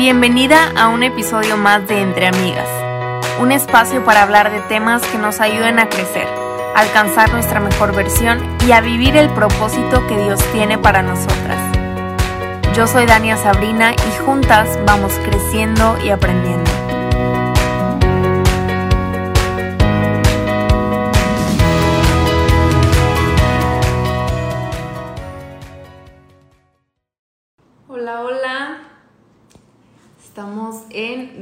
Bienvenida a un episodio más de Entre Amigas, un espacio para hablar de temas que nos ayuden a crecer, alcanzar nuestra mejor versión y a vivir el propósito que Dios tiene para nosotras. Yo soy Dania Sabrina y juntas vamos creciendo y aprendiendo.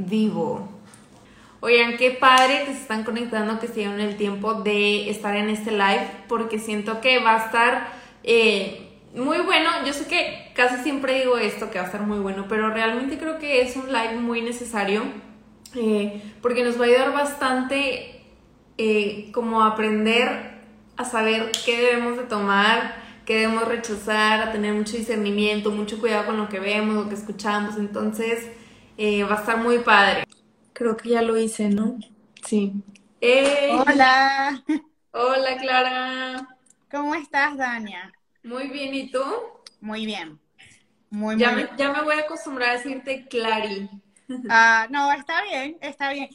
Vivo. Oigan, qué padre que se están conectando, que se dieron el tiempo de estar en este live, porque siento que va a estar eh, muy bueno. Yo sé que casi siempre digo esto, que va a estar muy bueno, pero realmente creo que es un live muy necesario, eh, porque nos va a ayudar bastante eh, como aprender a saber qué debemos de tomar, qué debemos rechazar, a tener mucho discernimiento, mucho cuidado con lo que vemos, lo que escuchamos. Entonces, eh, va a estar muy padre. Creo que ya lo hice, ¿no? Sí. Hola. Hola, Clara. ¿Cómo estás, Dania? Muy bien, ¿y tú? Muy bien. Muy, ya, muy me, bien. ya me voy a acostumbrar a decirte Clary. Ah, no, está bien, está bien.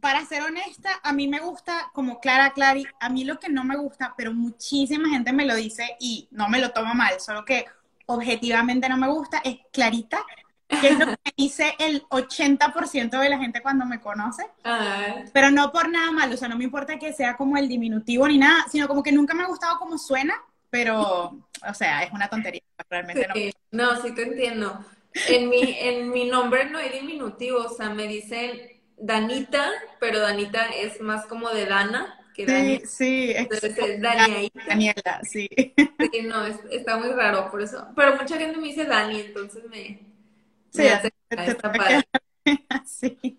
Para ser honesta, a mí me gusta como Clara Clary. A mí lo que no me gusta, pero muchísima gente me lo dice y no me lo toma mal, solo que objetivamente no me gusta, es Clarita, que es lo que dice el 80% de la gente cuando me conoce. Ay, Pero no por nada malo, o sea, no me importa que sea como el diminutivo ni nada, sino como que nunca me ha gustado cómo suena, pero, o sea, es una tontería, realmente no. sí. No, sí te entiendo. En mi, en mi nombre no hay diminutivo, o sea, me dicen Danita, pero Danita es más como de Dana que Dani. Sí, sí, Entonces es Daniaita. Daniela, sí. Sí, no, es- está muy raro, por eso. Pero mucha gente me dice Dani, entonces me, Sí, hace- está padre. Sí.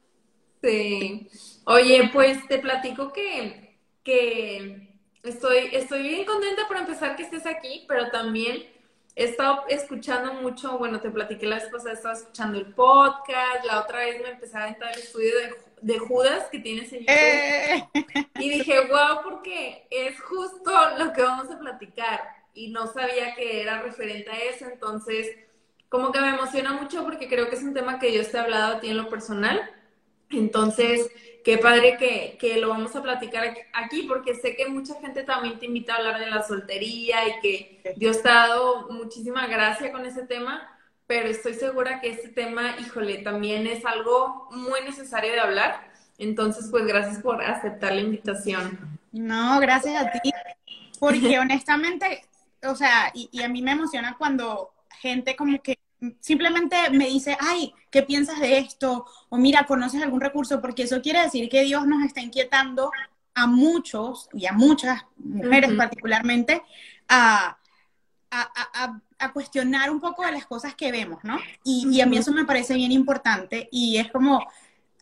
Sí. Oye, pues te platico que, que estoy, estoy bien contenta por empezar que estés aquí, pero también he estado escuchando mucho, bueno, te platiqué la vez pasada, estaba escuchando el podcast, la otra vez me empecé a entrar al estudio de, de Judas que tienes en YouTube. Eh, Y dije, wow, porque es justo lo que vamos a platicar. Y no sabía que era referente a eso, entonces como que me emociona mucho porque creo que es un tema que Dios te ha hablado a ti en lo personal. Entonces, qué padre que, que lo vamos a platicar aquí- porque sé que mucha gente también te invita a hablar de la soltería y que Dios te ha dado muchísima gracia con ese tema, pero estoy segura que este tema, híjole, también es algo muy necesario de hablar. Entonces, pues gracias por aceptar la invitación. No, gracias a ti, porque honestamente, o sea, y, y a mí me emociona cuando gente como que simplemente me dice, ay, ¿qué piensas de esto? O mira, ¿conoces algún recurso? Porque eso quiere decir que Dios nos está inquietando a muchos y a muchas mujeres particularmente a, a, a- cuestionar un poco de las cosas que vemos, ¿no? Y, y a mí eso me parece bien importante y es como,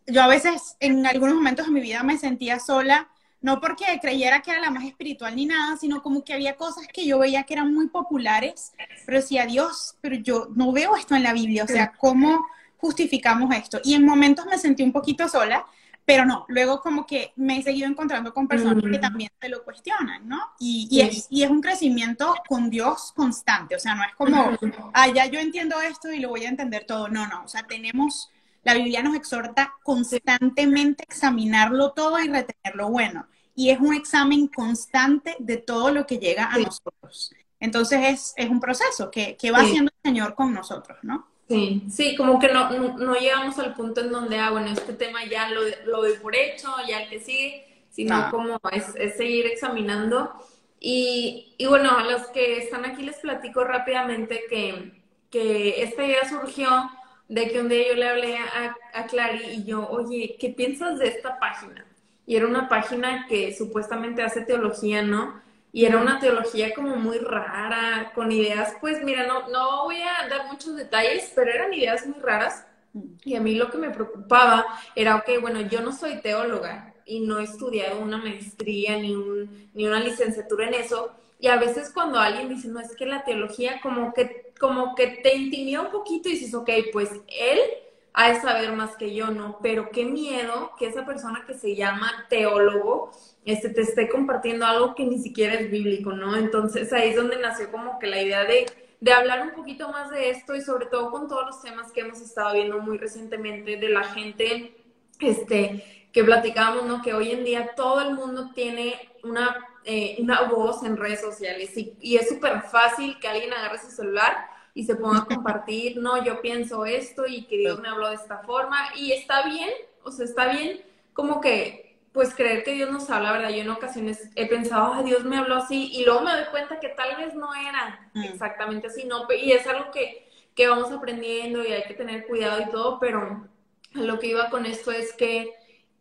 yo a veces en algunos momentos de mi vida me sentía sola, no porque creyera que era la más espiritual ni nada, sino como que había cosas que yo veía que eran muy populares, pero decía, Dios, pero yo no veo esto en la Biblia, o sea, ¿cómo justificamos esto? Y en momentos me sentí un poquito sola, pero no, luego como que me he seguido encontrando con personas que Mm. también se lo cuestionan, ¿no? Y, es, y es un crecimiento con Dios constante, o sea, no es como, ah, ya yo entiendo esto y lo voy a entender todo, no, no, o sea, tenemos, la Biblia nos exhorta constantemente a examinarlo todo y retener lo bueno, y es un examen constante de todo lo que llega a Sí. nosotros. Entonces es, es un proceso que, que va Sí. haciendo el Señor con nosotros, ¿no? Sí, sí, como que no, no, no llegamos al punto en donde, ah, bueno, este tema ya lo, lo doy por hecho, ya el que sigue, sino No. como es, es seguir examinando. Y, y bueno, a los que están aquí les platico rápidamente que, que esta idea surgió de que un día yo le hablé a, a Clary y yo, oye, ¿qué piensas de esta página? Y era una página que supuestamente hace teología, ¿no? Y era una teología como muy rara, con ideas, pues mira, no, no voy a dar muchos detalles, pero eran ideas muy raras. Y a mí lo que me preocupaba era, ok, bueno, yo no soy teóloga y no he estudiado una maestría ni, un, ni una licenciatura en eso. Y a veces cuando alguien dice, no, es que la teología como que, como que te intimida un poquito y dices, ok, pues él ha de saber más que yo, ¿no? Pero qué miedo que esa persona que se llama teólogo este, te esté compartiendo algo que ni siquiera es bíblico, ¿no? Entonces ahí es donde nació como que la idea de, de hablar un poquito más de esto y sobre todo con todos los temas que hemos estado viendo muy recientemente de la gente, este, que platicábamos, ¿no? Que hoy en día todo el mundo tiene una, eh, una voz en redes sociales y, y es súper fácil que alguien agarre su celular y se ponga a compartir, no, yo pienso esto y que Dios me habló de esta forma y está bien, o sea, está bien como que pues creer que Dios nos habla, ¿verdad? Yo en ocasiones he pensado, ah, Dios me habló así, y luego me doy cuenta que tal vez no era mm. exactamente así, ¿no? Y es algo que, que vamos aprendiendo y hay que tener cuidado y todo, pero lo que iba con esto es que,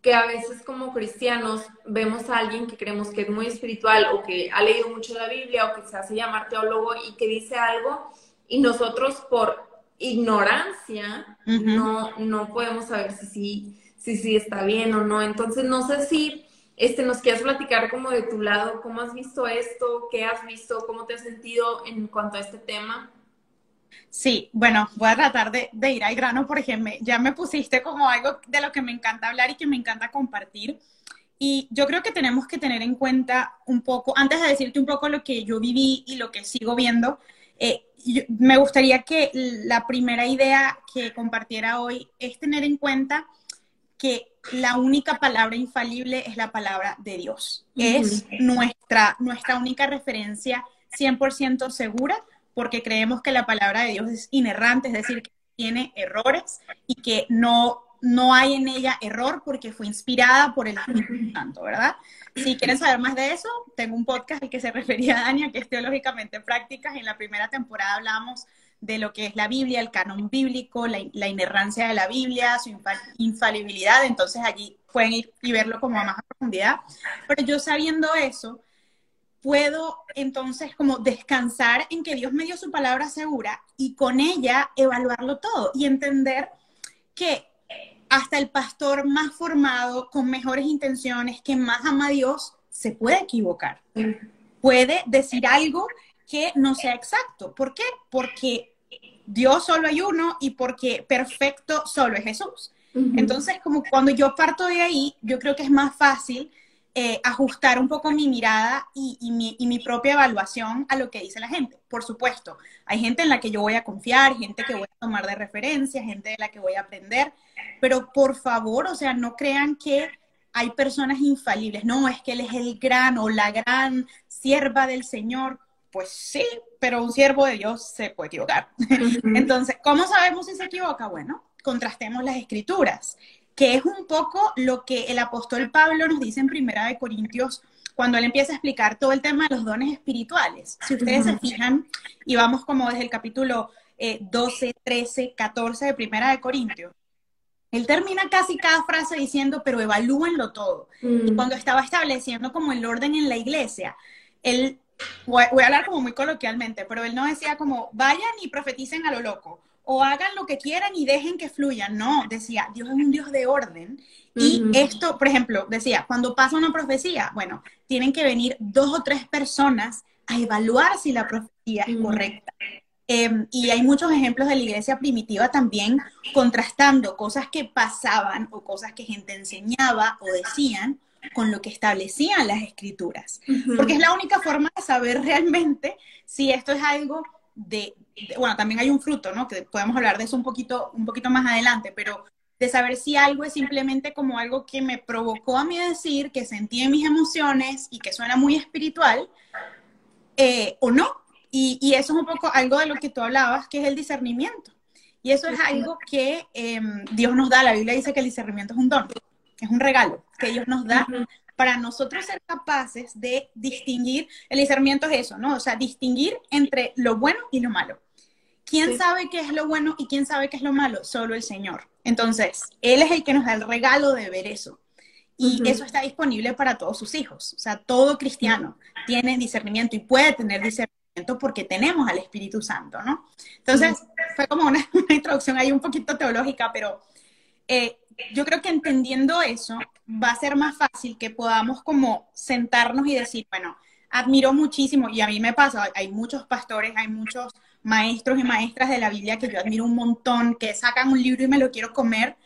que a veces como cristianos vemos a alguien que creemos que es muy espiritual o que ha leído mucho la Biblia o que se hace llamar teólogo y que dice algo y nosotros por ignorancia no, no podemos saber si sí si sí está bien o no. Entonces, no sé si este, nos quieras platicar como de tu lado, cómo has visto esto, qué has visto, cómo te has sentido en cuanto a este tema. Sí, bueno, voy a tratar de, ir al grano porque me, ya me pusiste como algo de lo que me encanta hablar y que me encanta compartir. Y yo creo que tenemos que tener en cuenta un poco, antes de decirte un poco lo que yo viví y lo que sigo viendo, eh, me gustaría que la primera idea que compartiera hoy es tener en cuenta que la única palabra infalible es la palabra de Dios. Es nuestra, nuestra única referencia 100% segura porque creemos que la palabra de Dios es inerrante, es decir, que tiene errores y que no, no hay en ella error porque fue inspirada por el Espíritu Santo, ¿verdad? Si quieren saber más de eso, tengo un podcast al que se refería a Dania, que es Teológicamente Prácticas. En la primera temporada hablamos de lo que es la Biblia, el canon bíblico, la, inerrancia de la Biblia, su infalibilidad, entonces allí pueden ir y verlo como a más profundidad. Pero yo sabiendo eso, puedo entonces como descansar en que Dios me dio su palabra segura y con ella evaluarlo todo y entender que hasta el pastor más formado, con mejores intenciones, que más ama a Dios, se puede equivocar. Puede decir algo que no sea exacto. ¿Por qué? Porque Dios solo hay uno y porque perfecto solo es Jesús. Entonces, como cuando yo parto de ahí, yo creo que es más fácil eh, ajustar un poco mi mirada y, mi, y, mi, propia evaluación a lo que dice la gente. Por supuesto, hay gente en la que yo voy a confiar, gente que voy a tomar de referencia, gente de la que voy a aprender, pero por favor, o sea, no crean que hay personas infalibles. No, es que él es el gran o la gran sierva del Señor. Pues sí, pero un siervo de Dios se puede equivocar. Entonces, ¿cómo sabemos si se equivoca? Bueno, contrastemos las escrituras, que es un poco lo que el apóstol Pablo nos dice en Primera de Corintios cuando él empieza a explicar todo el tema de los dones espirituales. Si ustedes se fijan, y vamos como desde el capítulo 12, 13, 14 de Primera de Corintios, él termina casi cada frase diciendo, pero evalúenlo todo. Y mm. cuando estaba estableciendo como el orden en la iglesia, él voy, a hablar como muy coloquialmente, pero él no decía como vayan y profeticen a lo loco o hagan lo que quieran y dejen que fluyan. No, decía, Dios es un Dios de orden. Y esto, por ejemplo, decía, cuando pasa una profecía, bueno, tienen que venir dos o tres personas a evaluar si la profecía es correcta. Em, y hay muchos ejemplos de la iglesia primitiva también contrastando cosas que pasaban o cosas que gente enseñaba o decían con lo que establecían las escrituras, porque es la única forma de saber realmente si esto es algo de, bueno, también hay un fruto, ¿no? Que podemos hablar de eso un poquito, un poquito más adelante, pero de saber si algo es simplemente como algo que me provocó a mí decir, que sentí en mis emociones y que suena muy espiritual, eh, o no. Y, y, eso es un poco algo de lo que tú hablabas, que es el discernimiento. Y eso es algo que em, Dios nos da. La Biblia dice que el discernimiento es un don es un regalo que Dios nos da para nosotros ser capaces de distinguir, el discernimiento es eso, ¿no? O sea, distinguir entre lo bueno y lo malo. ¿Quién sabe qué es lo bueno y quién sabe qué es lo malo? Solo el Señor. Entonces, Él es el que nos da el regalo de ver eso. Y eso está disponible para todos sus hijos. O sea, todo cristiano tiene discernimiento y puede tener discernimiento porque tenemos al Espíritu Santo, ¿no? Entonces, fue como una, una, introducción ahí un poquito teológica, pero eh, yo creo que entendiendo eso va a ser más fácil que podamos como sentarnos y decir, bueno, admiro muchísimo, y a mí me pasa, hay muchos pastores, hay muchos maestros y maestras de la Biblia que yo admiro un montón, que sacan un libro y me lo quiero comer,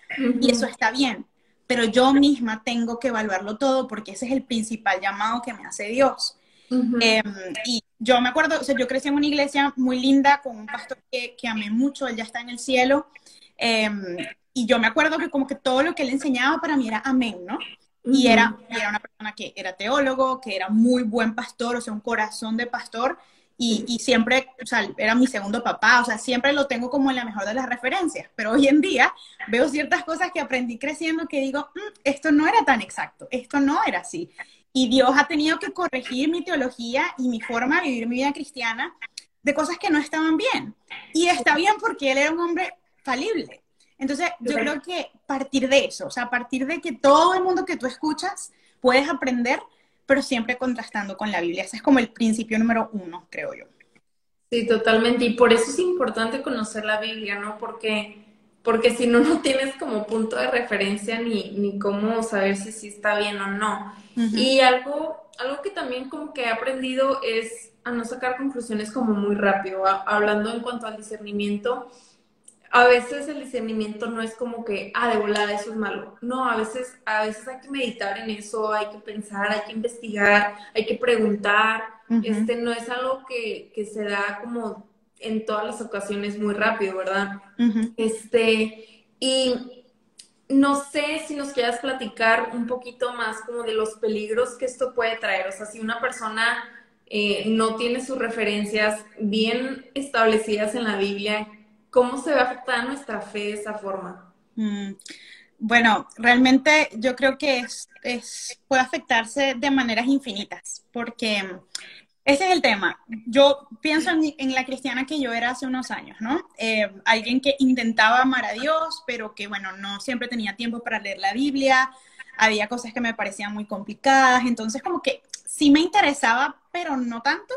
y eso está bien, pero yo misma tengo que evaluarlo todo porque ese es el principal llamado que me hace Dios. Em, y yo me acuerdo, o sea, yo crecí en una iglesia muy linda con un pastor que, que amé mucho, él ya está en el cielo. Em, y yo me acuerdo que como que todo lo que él enseñaba para mí era amén, ¿no? Y era, era una persona que era teólogo, que era muy buen pastor, o sea, un corazón de pastor. Y, y, siempre, o sea, era mi segundo papá, o sea, siempre lo tengo como en la mejor de las referencias, pero hoy en día veo ciertas cosas que aprendí creciendo que digo, mm, esto no era tan exacto, esto no era así. Y Dios ha tenido que corregir mi teología y mi forma de vivir mi vida cristiana de cosas que no estaban bien. Y está bien porque él era un hombre falible. Entonces, yo creo que partir de eso, o sea, a partir de que todo el mundo que tú escuchas puedes aprender, pero siempre contrastando con la Biblia. Ese es como el principio número uno, creo yo. Sí, totalmente. Y por eso es importante conocer la Biblia, ¿no? Porque, porque si no, no tienes como punto de referencia ni, ni cómo saber si sí está bien o no. Y algo, algo que también como que he aprendido es a no sacar conclusiones como muy rápido, hablando en cuanto al discernimiento a veces el discernimiento no es como que, ah, de volada, eso es malo. No, a veces, a veces hay que meditar en eso, hay que pensar, hay que investigar, hay que preguntar. Este no es algo que, que, se da como en todas las ocasiones muy rápido, ¿verdad? Este, y no sé si nos quieras platicar un poquito más como de los peligros que esto puede traer. O sea, si una persona eh, no tiene sus referencias bien establecidas en la Biblia, ¿Cómo se va a afectar nuestra fe de esa forma? Mm, bueno, realmente yo creo que es, puede afectarse de maneras infinitas, porque ese es el tema. Yo pienso en, la cristiana que yo era hace unos años, ¿no? Eh, alguien que intentaba amar a Dios, pero que, bueno, no siempre tenía tiempo para leer la Biblia, había cosas que me parecían muy complicadas, entonces como que sí me interesaba, pero no tanto.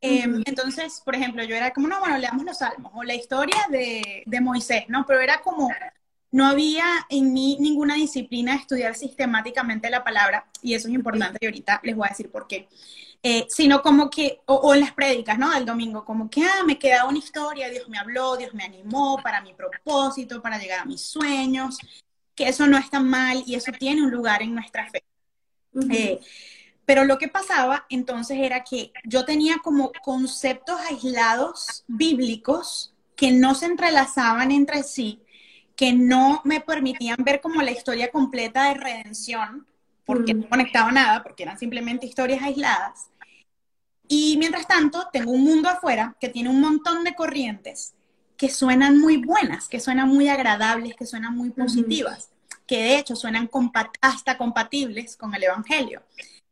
Em, entonces, por ejemplo, yo era como, no, bueno, leamos los salmos o la historia de, de, Moisés, ¿no? Pero era como, no había en mí ninguna disciplina de estudiar sistemáticamente la palabra, y eso es importante, y ahorita les voy a decir por qué. Eh, sino como que, o, en las prédicas, ¿no? Del domingo, como que, ah, me queda una historia, Dios me habló, Dios me animó para mi propósito, para llegar a mis sueños, que eso no está mal y eso tiene un lugar en nuestra fe. Pero lo que pasaba entonces era que yo tenía como conceptos aislados bíblicos que no se entrelazaban entre sí, que no me permitían ver como la historia completa de redención, porque no conectaba nada, porque eran simplemente historias aisladas. Y mientras tanto, tengo un mundo afuera que tiene un montón de corrientes que suenan muy buenas, que suenan muy agradables, que suenan muy positivas, que de hecho suenan hasta compatibles con el Evangelio.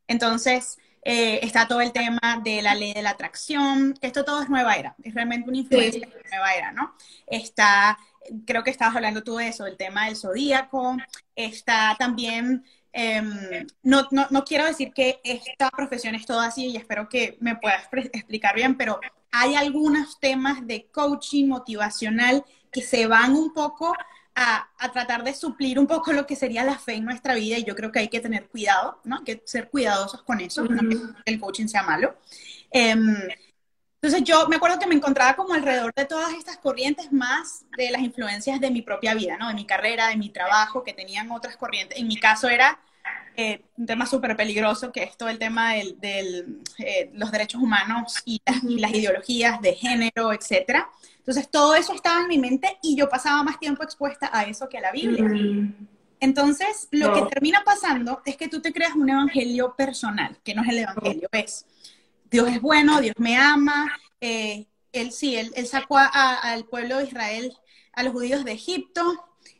Entonces, eh, está todo el tema de la ley de la atracción, que esto todo es nueva era, es realmente una influencia de nueva era, ¿no? Está, creo que estabas hablando tú de eso, el tema del zodíaco, está también, em, no, no, no, quiero decir que esta profesión es todo así y espero que me puedas explicar bien, pero hay algunos temas de coaching motivacional que se van un poco a, tratar de suplir un poco lo que sería la fe en nuestra vida y yo creo que hay que tener cuidado, ¿no? Hay que ser cuidadosos con eso, no que el coaching sea malo. Em, entonces yo me acuerdo que me encontraba como alrededor de todas estas corrientes más de las influencias de mi propia vida, ¿no? De mi carrera, de mi trabajo, que tenían otras corrientes. En mi caso era eh, un tema súper peligroso, que es todo el tema de del, eh, los derechos humanos y las, y las, ideologías de género, etcétera. Entonces, todo eso estaba en mi mente y yo pasaba más tiempo expuesta a eso que a la Biblia. Entonces, lo que termina pasando es que tú te creas un evangelio personal, que no es el evangelio, es Dios es bueno, Dios me ama, eh, él sí, él, sacó al pueblo de Israel, a los judíos de Egipto,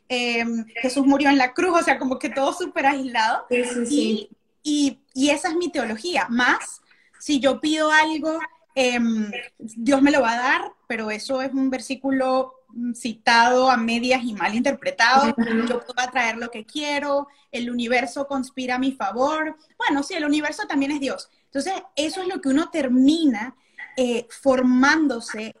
em, Jesús murió en la cruz, o sea, como que todo súper aislado. Y, y, y, esa es mi teología. Más, si yo pido algo Em, Dios me lo va a dar, pero eso es un versículo citado a medias y mal interpretado. Yo puedo atraer lo que quiero, el universo conspira a mi favor. Bueno, sí, el universo también es Dios. Entonces, eso es lo que uno termina eh, formándose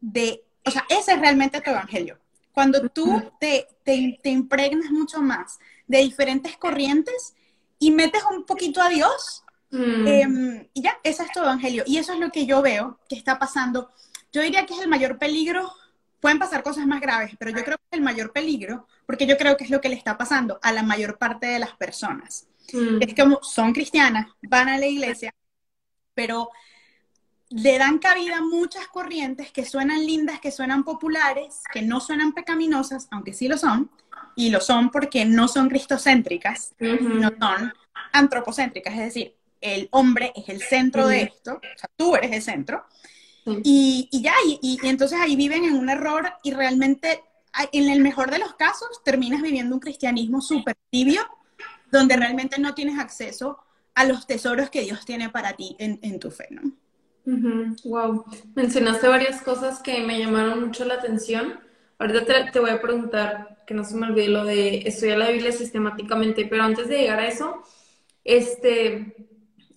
de, o sea, ese es realmente tu evangelio. Cuando tú te, te, te impregnas mucho más de diferentes corrientes y metes un poquito a Dios, Mm. Em, y ya, ese es tu evangelio. Y eso es lo que yo veo que está pasando. Yo diría que es el mayor peligro. Pueden pasar cosas más graves, pero yo creo que es el mayor peligro, porque yo creo que es lo que le está pasando a la mayor parte de las personas. Mm. Es como son cristianas, van a la iglesia, pero le dan cabida a muchas corrientes que suenan lindas, que suenan populares, que no suenan pecaminosas, aunque sí lo son, y lo son porque no son cristocéntricas, no son antropocéntricas, es decir, el hombre es el centro de esto, o sea, tú eres el centro, y, y, ya, y, y, entonces ahí viven en un error y realmente, en el mejor de los casos, terminas viviendo un cristianismo súper tibio, donde realmente no tienes acceso a los tesoros que Dios tiene para ti en, en tu fe, ¿no? Wow, mencionaste varias cosas que me llamaron mucho la atención. Ahorita te, voy a preguntar, que no se me olvide lo de estudiar la Biblia sistemáticamente, pero antes de llegar a eso, este,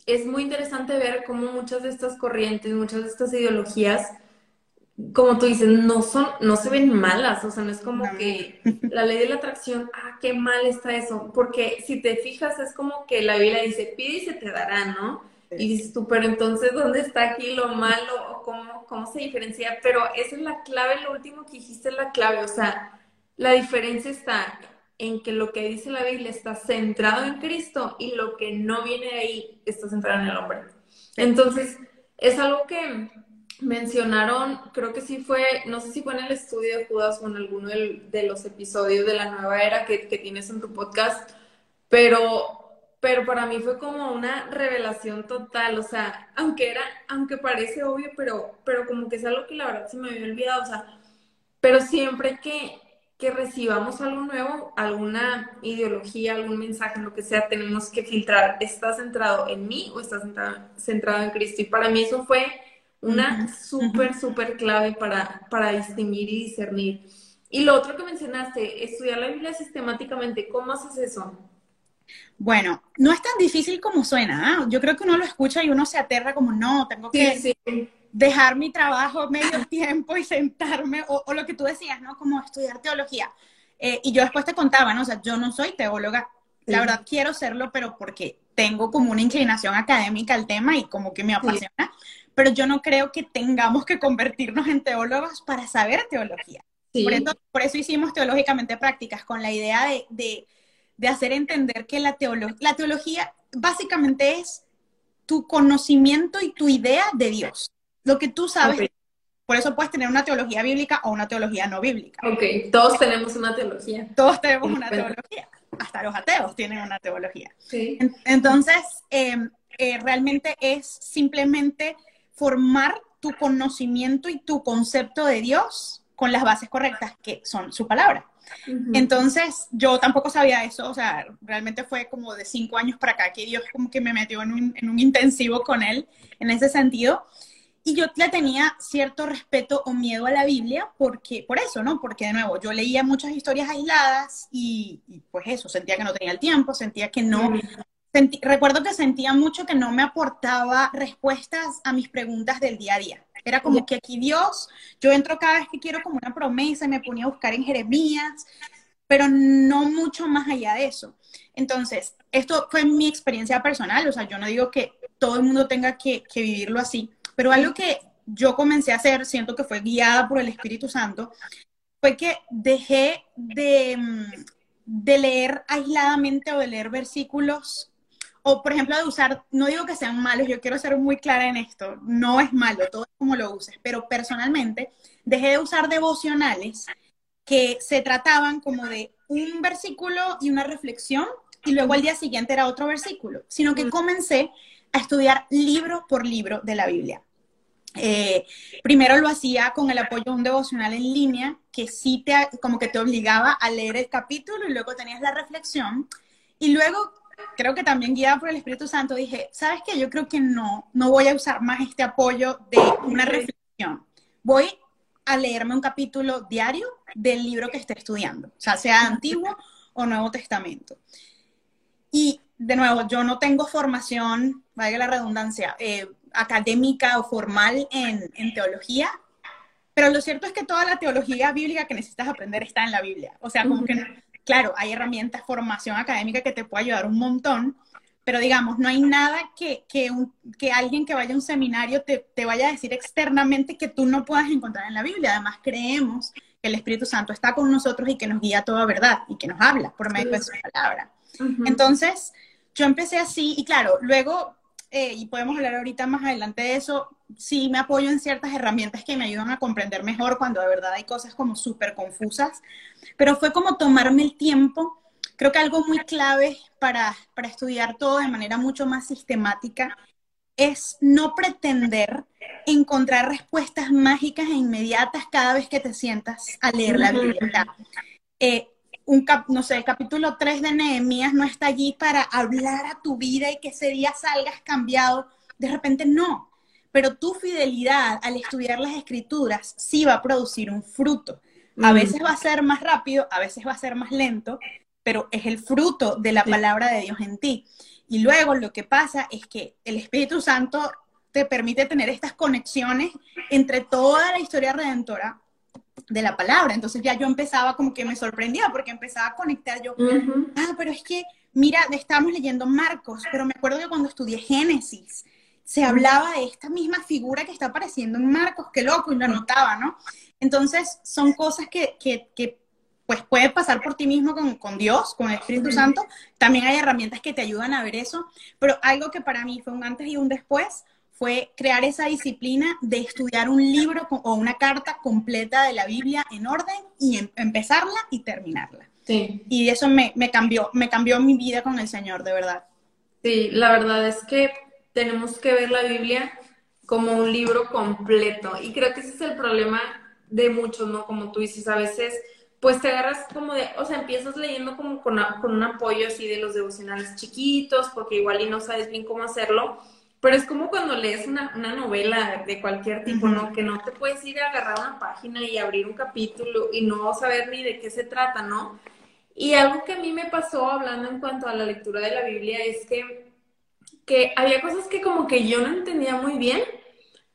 es muy interesante ver cómo muchas de estas corrientes, muchas de estas ideologías, como tú dices, no son, no se ven malas, o sea, no es como que la ley de la atracción, ah, qué mal está eso, porque si te fijas es como que la Biblia dice, pide y se te dará, ¿no? Y dices tú, pero entonces, ¿dónde está aquí lo malo? ¿O cómo, cómo se diferencia? Pero esa es la clave, lo último que dijiste es la clave. O sea, la diferencia está en que lo que dice la Biblia está centrado en Cristo y lo que no viene de ahí está centrado en el hombre. Entonces, es algo que mencionaron, creo que sí fue, no sé si fue en el estudio de Judas o en alguno de los episodios de la nueva era que, que tienes en tu podcast, pero pero para mí fue como una revelación total, o sea, aunque era, aunque parece obvio, pero, pero como que es algo que la verdad se me había olvidado, o sea, pero siempre que, que recibamos algo nuevo, alguna ideología, algún mensaje, lo que sea, tenemos que filtrar, ¿está centrado en mí o está centrado, en Cristo? Y para mí eso fue una súper, súper clave para, para distinguir y discernir. Y lo otro que mencionaste, estudiar la Biblia sistemáticamente, ¿cómo haces eso? Bueno, no es tan difícil como suena. ¿ah? Yo creo que uno lo escucha y uno se aterra como, no, tengo que dejar mi trabajo medio tiempo y sentarme, o, lo que tú decías, ¿no? Como estudiar teología. Eh, y yo después te contaba, ¿no? O sea, yo no soy teóloga, la verdad quiero serlo, pero porque tengo como una inclinación académica al tema y como que me apasiona, pero yo no creo que tengamos que convertirnos en teólogos para saber teología. Por, eso, por eso hicimos teológicamente prácticas, con la idea de de hacer entender que la, la teología básicamente es tu conocimiento y tu idea de Dios, lo que tú sabes. Por eso puedes tener una teología bíblica o una teología no bíblica. Ok, todos tenemos una teología. Todos tenemos una teología. Hasta los ateos tienen una teología. Sí. Entonces, em, eh, realmente es simplemente formar tu conocimiento y tu concepto de Dios con las bases correctas, que son su palabra. Entonces, yo tampoco sabía eso, o sea, realmente fue como de cinco años para acá que Dios como que me metió en un, en un intensivo con él en ese sentido. Y yo le tenía cierto respeto o miedo a la Biblia porque, por eso, ¿no? Porque de nuevo, yo leía muchas historias aisladas y, pues eso, sentía que no tenía el tiempo, sentía que no, recuerdo que sentía mucho que no me aportaba respuestas a mis preguntas del día a día. Era como que aquí Dios, yo entro cada vez que quiero como una promesa, me ponía a buscar en Jeremías, pero no mucho más allá de eso. Entonces, esto fue mi experiencia personal, o sea, yo no digo que todo el mundo tenga que, vivirlo así, pero algo que yo comencé a hacer, siento que fue guiada por el Espíritu Santo, fue que dejé de, mm, de leer aisladamente o de leer versículos o por ejemplo de usar, no digo que sean malos, yo quiero ser muy clara en esto, no es malo, todo es como lo uses, pero personalmente dejé de usar devocionales que se trataban como de un versículo y una reflexión y luego al día siguiente era otro versículo, sino que comencé a estudiar libro por libro de la Biblia. Eh, primero lo hacía con el apoyo de un devocional en línea que sí te, como que te obligaba a leer el capítulo y luego tenías la reflexión. Y luego creo que también guiada por el Espíritu Santo, dije, ¿sabes qué? Yo creo que no, no voy a usar más este apoyo de una reflexión. Voy a leerme un capítulo diario del libro que esté estudiando, o sea, sea Antiguo o Nuevo Testamento. Y de nuevo, yo no tengo formación, vaya la redundancia, eh, académica o formal en, en teología, pero lo cierto es que toda la teología bíblica que necesitas aprender está en la Biblia. O sea, como que claro, hay herramientas, formación académica que te puede ayudar un montón, pero digamos, no hay nada que, que, que alguien que vaya a un seminario te, te, vaya a decir externamente que tú no puedas encontrar en la Biblia. Además, creemos que el Espíritu Santo está con nosotros y que nos guía toda verdad y que nos habla por medio de su palabra. Entonces, yo empecé así y claro, luego, eh, y podemos hablar ahorita más adelante de eso, sí me apoyo en ciertas herramientas que me ayudan a comprender mejor cuando de verdad hay cosas como súper confusas, pero fue como tomarme el tiempo. Creo que algo muy clave para, para estudiar todo de manera mucho más sistemática es no pretender encontrar respuestas mágicas e inmediatas cada vez que te sientas a leer la Biblia. Eh, un no sé, el capítulo 3 de Nehemías no está allí para hablar a tu vida y que ese día salgas cambiado. De repente no, pero tu fidelidad al estudiar las escrituras sí va a producir un fruto. A veces va a ser más rápido, a veces va a ser más lento, pero es el fruto de la palabra de Dios en ti. Y luego lo que pasa es que el Espíritu Santo te permite tener estas conexiones entre toda la historia redentora de la palabra. Entonces ya yo empezaba como que me sorprendía porque empezaba a conectar yo, ah, pero es que, mira, estábamos leyendo Marcos, pero me acuerdo que cuando estudié Génesis, se hablaba de esta misma figura que está apareciendo en Marcos, qué loco, y lo anotaba, ¿no? Entonces son cosas que, que, que pues puede pasar por ti mismo con, Dios, con el Espíritu Santo. También hay herramientas que te ayudan a ver eso, pero algo que para mí fue un antes y un después fue crear esa disciplina de estudiar un libro o una carta completa de la Biblia en orden y em, empezarla y terminarla. Sí. Y eso me, me, cambió, me cambió mi vida con el Señor, de verdad. Sí, la verdad es que tenemos que ver la Biblia como un libro completo. Y creo que ese es el problema de muchos, ¿no? Como tú dices, a veces pues te agarras como de, o sea, empiezas leyendo como con, un apoyo así de los devocionales chiquitos, porque igual y no sabes bien cómo hacerlo, pero es como cuando lees una, novela de cualquier tipo, ¿no? Que no te puedes ir a agarrar una página y abrir un capítulo y no saber ni de qué se trata, ¿no? Y algo que a mí me pasó hablando en cuanto a la lectura de la Biblia es que, que había cosas que como que yo no entendía muy bien,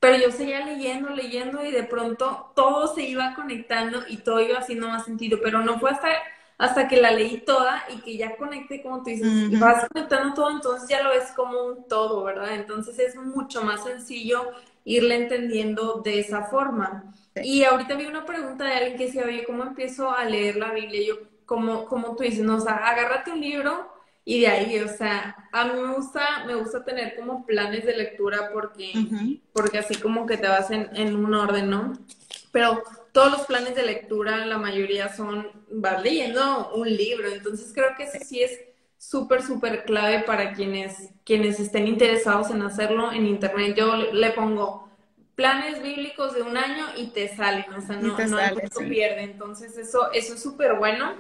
pero yo seguía leyendo, leyendo y de pronto todo se iba conectando y todo iba haciendo más sentido, pero no fue hasta, hasta que la leí toda y que ya conecté, como tú dices, y vas conectando todo, entonces ya lo ves como un todo, ¿verdad? Entonces es mucho más sencillo irle entendiendo de esa forma. Y ahorita vi una pregunta de alguien que decía, oye, ¿cómo empiezo a leer la Biblia? Yo, como, como tú dices, no, o sea, agárrate un libro y de ahí, o sea, a mí me gusta, me gusta tener como planes de lectura porque, porque así como que te vas en, en, un orden, ¿no? Pero todos los planes de lectura, la mayoría son, vas leyendo un libro, entonces creo que ese sí es súper, súper clave para quienes, quienes estén interesados en hacerlo en internet. Yo le pongo planes bíblicos de un año y te salen, o sea, no, no hay pierde. Entonces, eso, eso es súper bueno.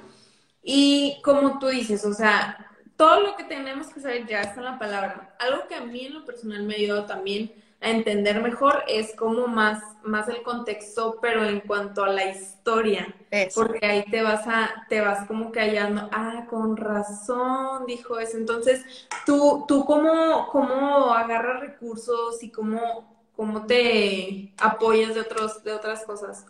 Y como tú dices, o sea, todo lo que tenemos que saber ya está en la palabra. Algo que a mí en lo personal me ayudado también a entender mejor es como más, más el contexto, pero en cuanto a la historia. Porque ahí te vas a, te vas como que hallando, ah, con razón, dijo eso. Entonces, tú, tú cómo, cómo agarras recursos y cómo, cómo te apoyas de otros, de otras cosas.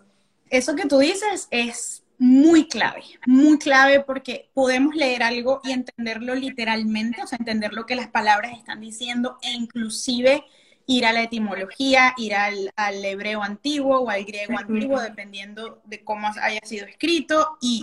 Eso que tú dices es muy clave, muy clave porque podemos leer algo y entenderlo literalmente, o sea, entender lo que las palabras están diciendo e inclusive ir a la etimología, ir al, hebreo antiguo o al griego antiguo, dependiendo de cómo haya sido escrito y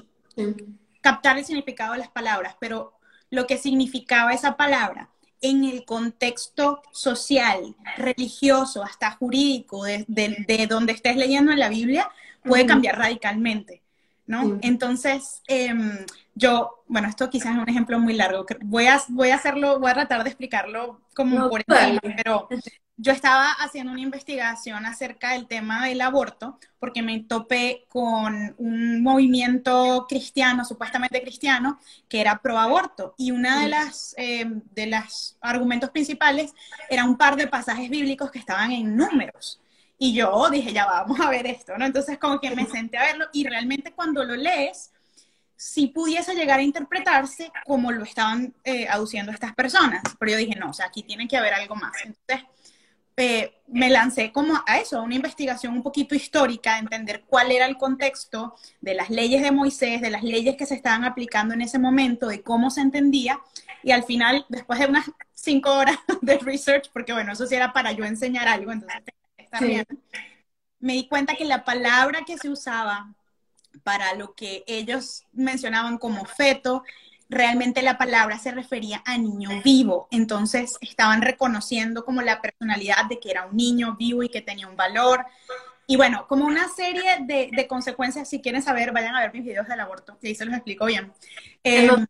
captar el significado de las palabras, pero lo que significaba esa palabra en el contexto social, religioso, hasta jurídico, de, de donde estés leyendo en la Biblia, puede cambiar radicalmente. ¿No? Entonces, em, yo, bueno, esto quizás es un ejemplo muy largo, voy a, voy a hacerlo, voy a tratar de explicarlo como por encima, pero yo estaba haciendo una investigación acerca del tema del aborto porque me topé con un movimiento cristiano, supuestamente cristiano, que era pro aborto y una de las em, de los argumentos principales era un par de pasajes bíblicos que estaban en números. Y yo dije, ya vamos a ver esto, ¿no? Entonces como que me senté a verlo y realmente cuando lo lees, sí pudiese llegar a interpretarse como lo estaban eh, aduciendo estas personas. Pero yo dije, no, o sea, aquí tiene que haber algo más. Entonces eh, me lancé como a eso, a una investigación un poquito histórica, a entender cuál era el contexto de las leyes de Moisés, de las leyes que se estaban aplicando en ese momento, de cómo se entendía. Y al final, después de unas cinco horas de research, porque bueno, eso sí era para yo enseñar algo, entonces me di cuenta que la palabra que se usaba para lo que ellos mencionaban como feto realmente la palabra se refería a niño vivo. Entonces estaban reconociendo como la personalidad de que era un niño vivo y que tenía un valor. Y bueno, como una serie de, consecuencias, si quieren saber, vayan a ver mis videos del aborto, y ahí se los explico bien. ¿En?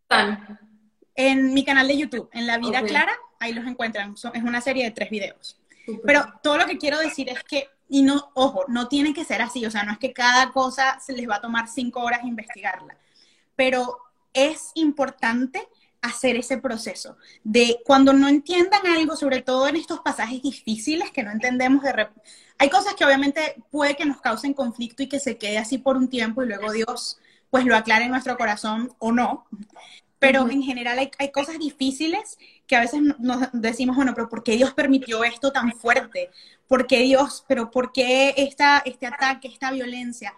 En mi canal de YouTube, en La Vida Clara, ahí los encuentran. es una serie de tres videos. Pero todo lo que quiero decir es que, y no, ojo, no tiene que ser así, o sea, no es que cada cosa se les va a tomar cinco horas investigarla, pero es importante hacer ese proceso de cuando no entiendan algo, sobre todo en estos pasajes difíciles que no entendemos de hay cosas que obviamente puede que nos causen conflicto y que se quede así por un tiempo y luego Dios pues lo aclare en nuestro corazón o no. Pero en general hay, hay, cosas difíciles que a veces nos decimos, bueno, pero ¿por qué Dios permitió esto tan fuerte? ¿Por qué Dios, pero por qué esta, este ataque, esta violencia?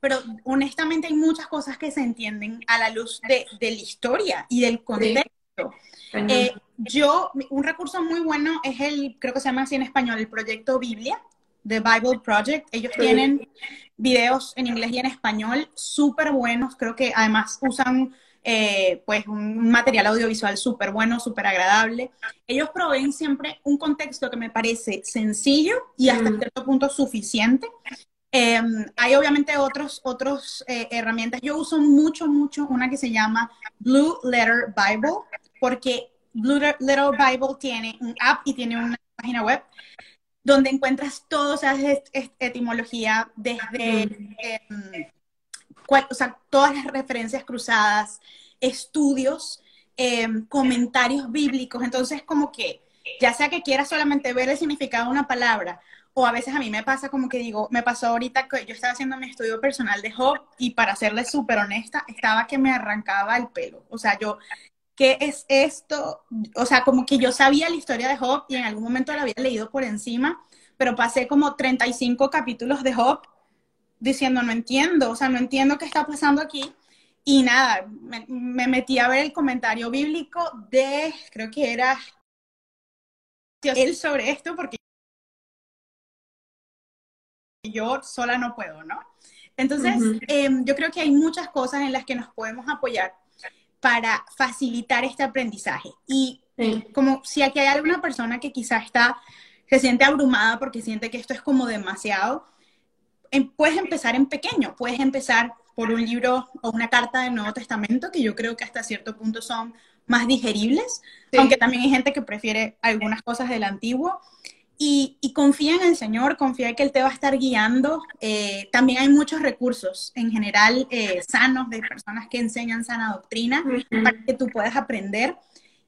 pero honestamente hay muchas cosas que se entienden a la luz de, de la historia y del contexto. Eh, yo, un recurso muy bueno es el, creo que se llama así en español, el proyecto Biblia, The Bible Project. Ellos tienen videos en inglés y en español súper buenos, creo que además usan eh, pues un material audiovisual súper bueno, súper agradable. Ellos proveen siempre un contexto que me parece sencillo y hasta mm. cierto punto suficiente Em, hay obviamente otros, otros eh, herramientas. Yo uso mucho, mucho una que se llama Blue Letter Bible, porque Blue Letter Bible tiene un app y tiene una página web donde encuentras todas esas etimología desde em, o sea, todas las referencias cruzadas, estudios, em, comentarios bíblicos. Entonces, como que ya sea que quieras solamente ver el significado de una palabra o a veces a mí me pasa como que digo, me pasó ahorita que yo estaba haciendo mi estudio personal de Job y para serle súper honesta, estaba que me arrancaba el pelo. O sea, yo, ¿qué es esto? O sea, como que yo sabía la historia de Job y en algún momento la había leído por encima, pero pasé como 35 capítulos de Job diciendo, no entiendo, o sea, no entiendo qué está pasando aquí. Y nada, me, me metí a ver el comentario bíblico de, creo que era él sobre esto, porque yo sola no puedo, ¿no? Entonces, em, yo creo que hay muchas cosas en las que nos podemos apoyar para facilitar este aprendizaje. Y como si aquí hay alguna persona que quizá está, se siente abrumada porque siente que esto es como demasiado, em, puedes empezar en pequeño, puedes empezar por un libro o una carta del Nuevo Testamento, que yo creo que hasta cierto punto son más digeribles, aunque también hay gente que prefiere algunas cosas del antiguo. Y, confía en el Señor, confía en que Él te va a estar guiando. Eh, también hay muchos recursos en general eh, sanos de personas que enseñan sana doctrina para que tú puedas aprender.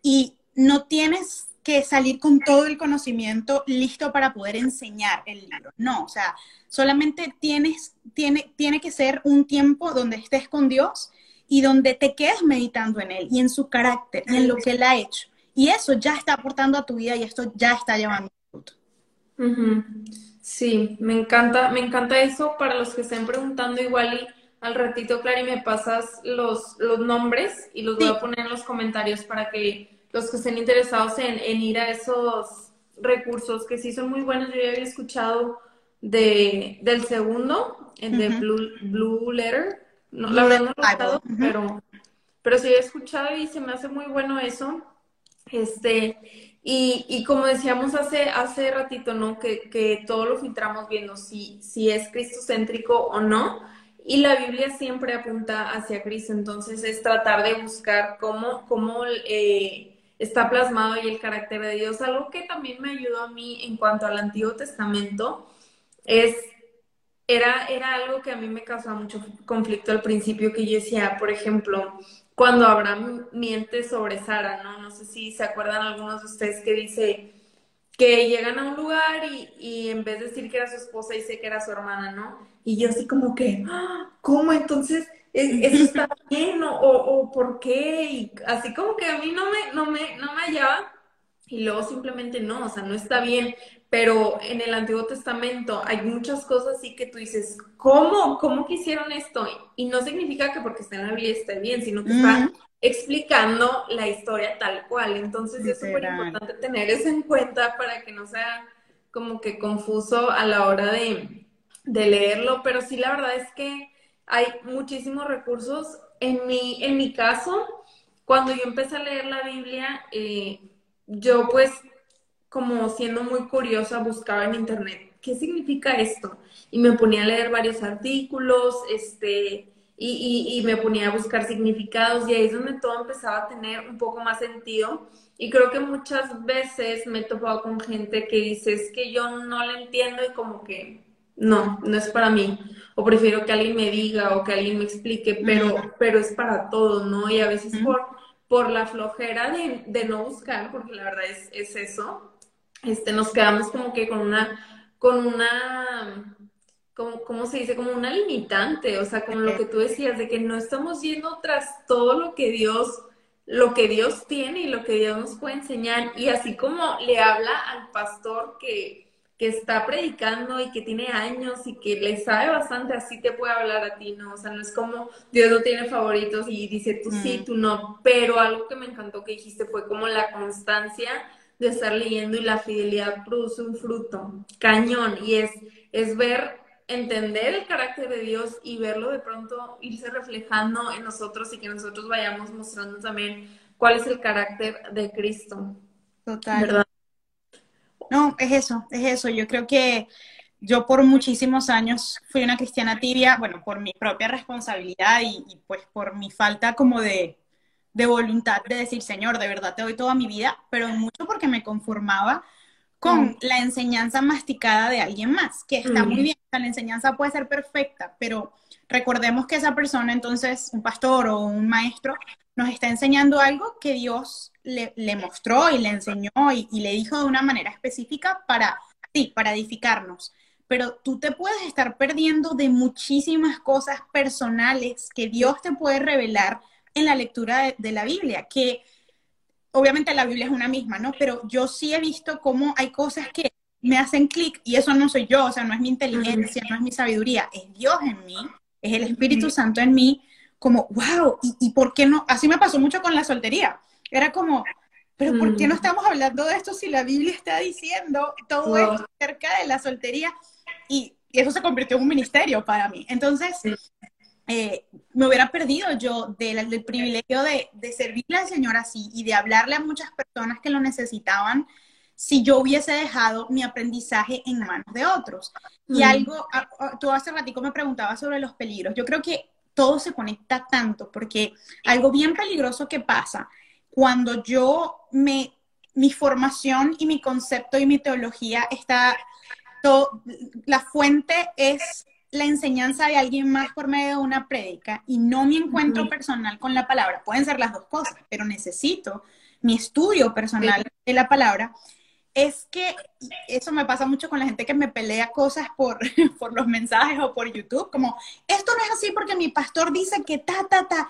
Y no tienes que salir con todo el conocimiento listo para poder enseñar el libro. No, o sea, solamente tienes, tiene, tiene que ser un tiempo donde estés con Dios y donde te quedes meditando en Él y en su carácter y en lo que Él ha hecho. Y eso ya está aportando a tu vida y esto ya está llevando Sí, me encanta, me encanta eso. Para los que estén preguntando, igual y al ratito, Clary, me pasas los, los nombres y los voy a poner en los comentarios para que los que estén interesados en, ir a esos recursos que sí son muy buenos. Yo ya había escuchado de, del segundo, el de Blue, Blue Letter. No, la verdad no lo he escuchado, pero, pero sí he escuchado y se me hace muy bueno eso. Este, y, y, como decíamos hace, hace ratito, ¿no? Que, que todo lo filtramos viendo si, si es cristocéntrico o no. Y la Biblia siempre apunta hacia Cristo, entonces es tratar de buscar cómo, cómo eh, está plasmado ahí el carácter de Dios. Algo que también me ayudó a mí en cuanto al Antiguo Testamento es, era, era algo que a mí me causaba mucho conflicto al principio, que yo decía, por ejemplo, cuando Abraham miente sobre Sara, ¿no? No sé si se acuerdan algunos de ustedes que dice que llegan a un lugar y, en vez de decir que era su esposa, dice que era su hermana, ¿no? Y yo así como que, ¡Ah! ¿cómo? Entonces, ¿e-, ¿eso está bien? ¿O, o, por qué? Y así como que a mí no me, no me, no me hallaba. Y luego simplemente no, o sea, no está bien pero en el Antiguo Testamento hay muchas cosas así que tú dices, ¿cómo? ¿Cómo que hicieron esto? Y no significa que porque está en la Biblia esté bien, sino que está explicando la historia tal cual. Entonces es súper importante tener eso en cuenta para que no sea como que confuso a la hora de, de leerlo, pero sí la verdad es que hay muchísimos recursos. En mi, en mi caso, cuando yo empecé a leer la Biblia, eh, yo pues como siendo muy curiosa buscaba en internet, ¿qué significa esto? Y me ponía a leer varios artículos, este, y, y, me ponía a buscar significados y ahí es donde todo empezaba a tener un poco más sentido. Y creo que muchas veces me he topado con gente que dice, es que yo no la entiendo y como que no, no es para mí. O prefiero que alguien me diga o que alguien me explique, pero, pero es para todo, ¿no? Y a veces por, por la flojera de, de, no buscar, porque la verdad es, es eso, este, nos quedamos como que con una, con una como, ¿cómo se dice? Como una limitante, o sea, como lo que tú decías, de que no estamos yendo tras todo lo que Dios, lo que Dios tiene y lo que Dios nos puede enseñar. Y así como le habla al pastor que, que está predicando y que tiene años y que le sabe bastante, así te puede hablar a ti, ¿no? O sea, no es como Dios no tiene favoritos y dice tú sí, mm. tú no, pero algo que me encantó que dijiste fue como la constancia de estar leyendo y la fidelidad produce un fruto, cañón, y es, es ver entender el carácter de Dios y verlo de pronto irse reflejando en nosotros y que nosotros vayamos mostrando también cuál es el carácter de Cristo. Total. ¿verdad? No, es eso, es eso. Yo creo que yo por muchísimos años fui una cristiana tibia, bueno, por mi propia responsabilidad y, y pues por mi falta como de, de voluntad de decir, Señor, de verdad te doy toda mi vida, pero mucho porque me conformaba con mm. la enseñanza masticada de alguien más, que está muy mm. bien, la enseñanza puede ser perfecta, pero recordemos que esa persona, entonces, un pastor o un maestro, nos está enseñando algo que Dios le, mostró y le enseñó y, y, le dijo de una manera específica para, sí, para edificarnos. Pero tú te puedes estar perdiendo de muchísimas cosas personales que Dios te puede revelar en la lectura de la Biblia, que obviamente la Biblia es una misma, ¿no? Pero yo sí he visto cómo hay cosas que me hacen clic y eso no soy yo, o sea, no es mi inteligencia, no es mi sabiduría, es Dios en mí, es el Espíritu Santo en mí, como, wow, ¿y, por qué no? Así me pasó mucho con la soltería. Era como, pero ¿por qué no estamos hablando de esto si la Biblia está diciendo todo esto acerca de la soltería? Y, eso se convirtió en un ministerio para mí. Entonces, eh, me hubiera perdido yo del, privilegio de, de, servirle al Señor así y de hablarle a muchas personas que lo necesitaban si yo hubiese dejado mi aprendizaje en manos de otros. Y algo, tú hace ratico me preguntabas sobre los peligros. Yo creo que todo se conecta tanto porque algo bien peligroso que pasa cuando yo me, mi formación y mi concepto y mi teología está, todo, la fuente es la enseñanza de alguien más por medio de una prédica y no mi encuentro personal con la palabra. Pueden ser las dos cosas, pero necesito mi estudio personal de la palabra. Es que eso me pasa mucho con la gente que me pelea cosas por, por los mensajes o por YouTube, como esto no es así porque mi pastor dice que ta, ta, ta.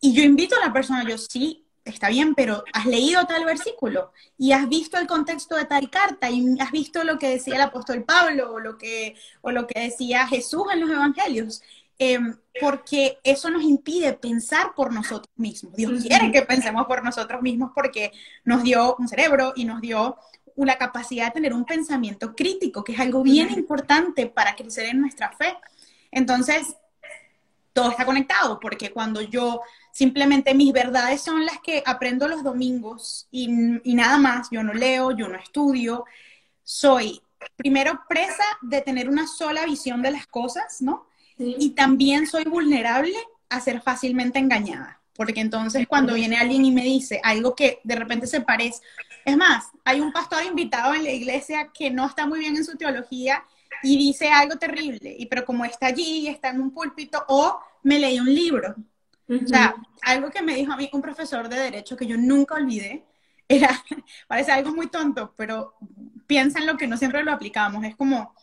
Y yo invito a la persona, yo sí, está bien, pero has leído tal versículo y has visto el contexto de tal carta y has visto lo que decía el apóstol Pablo o lo que, o lo que decía Jesús en los evangelios. Em, porque eso nos impide pensar por nosotros mismos. Dios quiere que pensemos por nosotros mismos porque nos dio un cerebro y nos dio una capacidad de tener un pensamiento crítico, que es algo bien importante para crecer en nuestra fe. Entonces, todo está conectado, porque cuando yo simplemente mis verdades son las que aprendo los domingos y, nada más, yo no leo, yo no estudio, soy primero presa de tener una sola visión de las cosas, ¿no? Y también soy vulnerable a ser fácilmente engañada, porque entonces cuando viene alguien y me dice algo que de repente se parece, es más, hay un pastor invitado en la iglesia que no está muy bien en su teología y dice algo terrible, y pero como está allí, está en un púlpito, o me leí un libro. O sea, algo que me dijo a mí un profesor de derecho que yo nunca olvidé, era, parece algo muy tonto, pero piensa en lo que no siempre lo aplicamos. Es como,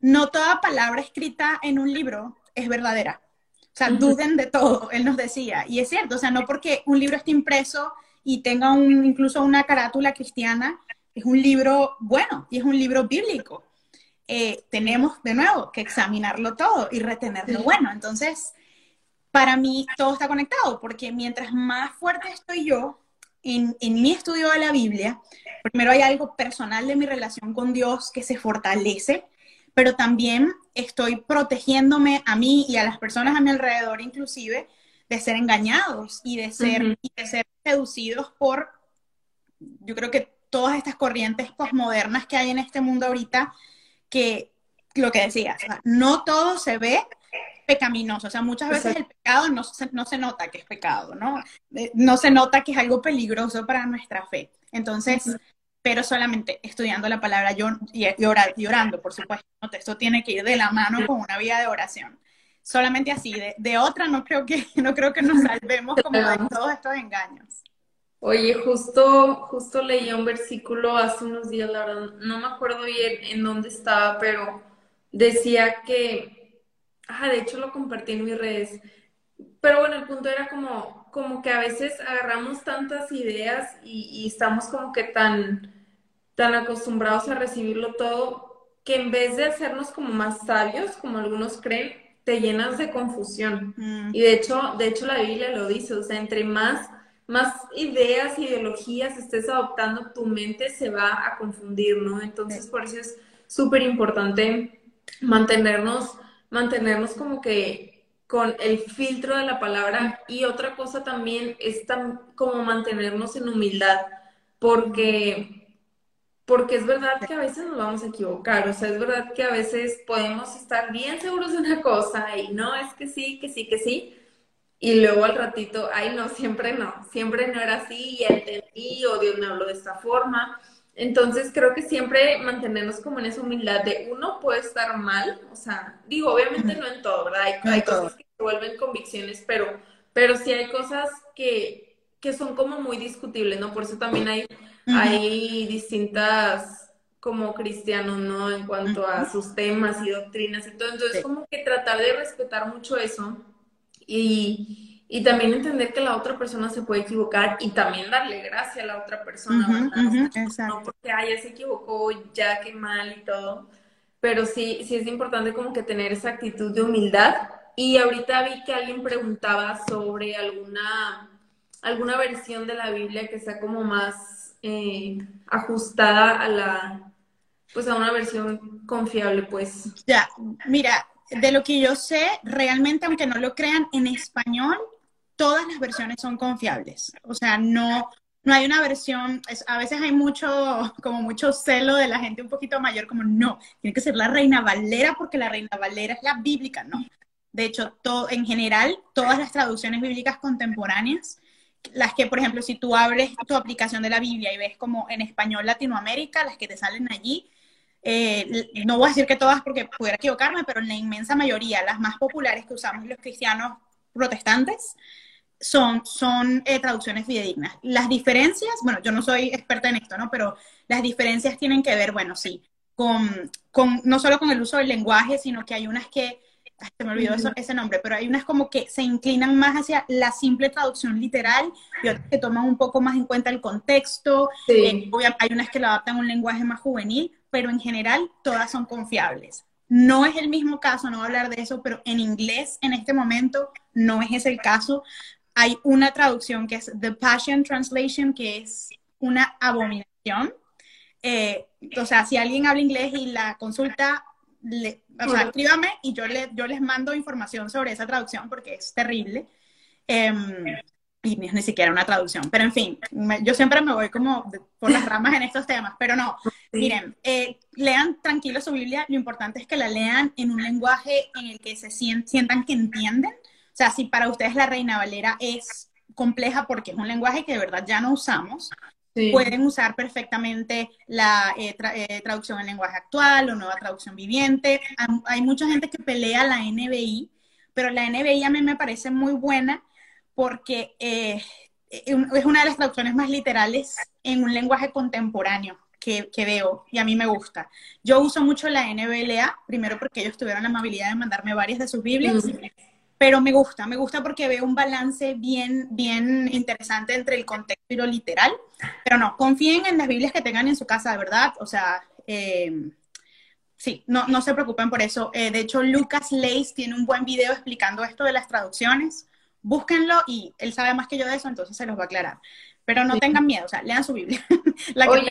no toda palabra escrita en un libro es verdadera. O sea, duden de todo, él nos decía. Y es cierto, o sea, no porque un libro esté impreso y tenga un, incluso una carátula cristiana, es un libro bueno y es un libro bíblico. Eh, tenemos de nuevo que examinarlo todo y retenerlo bueno. Entonces, para mí todo está conectado, porque mientras más fuerte estoy yo en, en, mi estudio de la Biblia, primero hay algo personal de mi relación con Dios que se fortalece, pero también estoy protegiéndome a mí y a las personas a mi alrededor inclusive de ser engañados y de ser, y de ser seducidos por, yo creo que todas estas corrientes posmodernas que hay en este mundo ahorita, que lo que decías, no todo se ve pecaminoso, o sea, muchas veces el pecado no se, no se nota que es pecado, ¿no? Eh, no se nota que es algo peligroso para nuestra fe. Entonces, pero solamente estudiando la palabra y, y, orando, por supuesto. Esto tiene que ir de la mano con una vida de oración. Solamente así, de, de otra no creo que no creo que nos salvemos como de todos estos engaños. Oye, justo, justo leí un versículo hace unos días, la verdad, no me acuerdo bien en dónde estaba, pero decía que, ajá, de hecho lo compartí en mis redes, pero bueno, el punto era como, como que a veces agarramos tantas ideas y, y estamos como que tan, tan acostumbrados a recibirlo todo, que en vez de hacernos como más sabios, como algunos creen, te llenas de confusión. Mm. Y de hecho, de hecho la Biblia lo dice, o sea, entre más más ideas, ideologías estés adoptando, tu mente se va a confundir, ¿no? Entonces, por eso es súper importante mantenernos, mantenernos como que con el filtro de la palabra y otra cosa también es como mantenernos en humildad, porque, porque es verdad que a veces nos vamos a equivocar, o sea, es verdad que a veces podemos estar bien seguros de una cosa y no, es que sí, que sí, que sí, y luego al ratito, ay, no, siempre no, siempre no era así, y entendí, o Dios me habló de esta forma. Entonces creo que siempre mantenernos como en esa humildad de uno puede estar mal, o sea, digo, obviamente no en todo, ¿verdad? Hay, cosas que se vuelven convicciones, pero, pero sí hay cosas que, que son como muy discutibles, ¿no? Por eso también hay, hay distintas como cristianos, ¿no? En cuanto a sus temas y doctrinas y todo. Entonces, como que tratar de respetar mucho eso y, y, también entender que la otra persona se puede equivocar y también darle gracia a la otra persona, no porque, ay, ya se equivocó, ya qué mal y todo, pero sí, sí es importante como que tener esa actitud de humildad. Y ahorita vi que alguien preguntaba sobre alguna, alguna versión de la Biblia que sea como más eh, ajustada a la, pues a una versión confiable, pues. Ya, mira, de lo que yo sé, realmente, aunque no lo crean, en español todas las versiones son confiables. O sea, no, no hay una versión, a veces hay mucho, como mucho celo de la gente un poquito mayor, como no, tiene que ser la Reina Valera porque la Reina Valera es la bíblica, no. De hecho, en general, todas las traducciones bíblicas contemporáneas, las que, por ejemplo, si tú abres tu aplicación de la Biblia y ves como en español Latinoamérica, las que te salen allí, eh, no voy a decir que todas porque pudiera equivocarme, pero en la inmensa mayoría, las más populares que usamos los cristianos protestantes, son, son eh, traducciones fidedignas. Las diferencias, bueno, yo no soy experta en esto, ¿no? Pero las diferencias tienen que ver, bueno, sí, con, con no solo con el uso del lenguaje, sino que hay unas que, se me olvidó eso, ese nombre, pero hay unas como que se inclinan más hacia la simple traducción literal y otras que toman un poco más en cuenta el contexto. Eh, hay unas que lo adaptan a un lenguaje más juvenil, pero en general todas son confiables. No es el mismo caso, no voy a hablar de eso, pero en inglés en este momento no es ese el caso. Hay una traducción que es The Passion Translation, que es una abominación. Eh, o sea, si alguien habla inglés y la consulta, le, o sea, escríbame y yo, le, yo les mando información sobre esa traducción porque es terrible. Em, y ni, siquiera una traducción. Pero en fin, yo siempre me voy como por las ramas en estos temas, pero no. Miren, eh, lean tranquilo su Biblia, lo importante es que la lean en un lenguaje en el que se sientan que entienden. O sea, si para ustedes la Reina Valera es compleja porque es un lenguaje que de verdad ya no usamos, pueden usar perfectamente la eh, eh, traducción en lenguaje actual o nueva traducción viviente. Hay mucha gente que pelea la NBI, pero la NBI a mí me parece muy buena porque eh, es una de las traducciones más literales en un lenguaje contemporáneo que, veo y a mí me gusta. Yo uso mucho la NBLA, primero porque ellos tuvieron la amabilidad de mandarme varias de sus Biblias, pero me gusta, me gusta porque veo un balance bien, bien interesante entre el contexto y lo literal. Pero no, confíen en las Biblias que tengan en su casa, de verdad. O sea, eh, sí, no, no se preocupen por eso. Eh, de hecho, Lucas Leis tiene un buen video explicando esto de las traducciones búsquenlo y él sabe más que yo de eso, entonces se los va a aclarar. Pero no tengan miedo, o sea, lean su Biblia. Oye,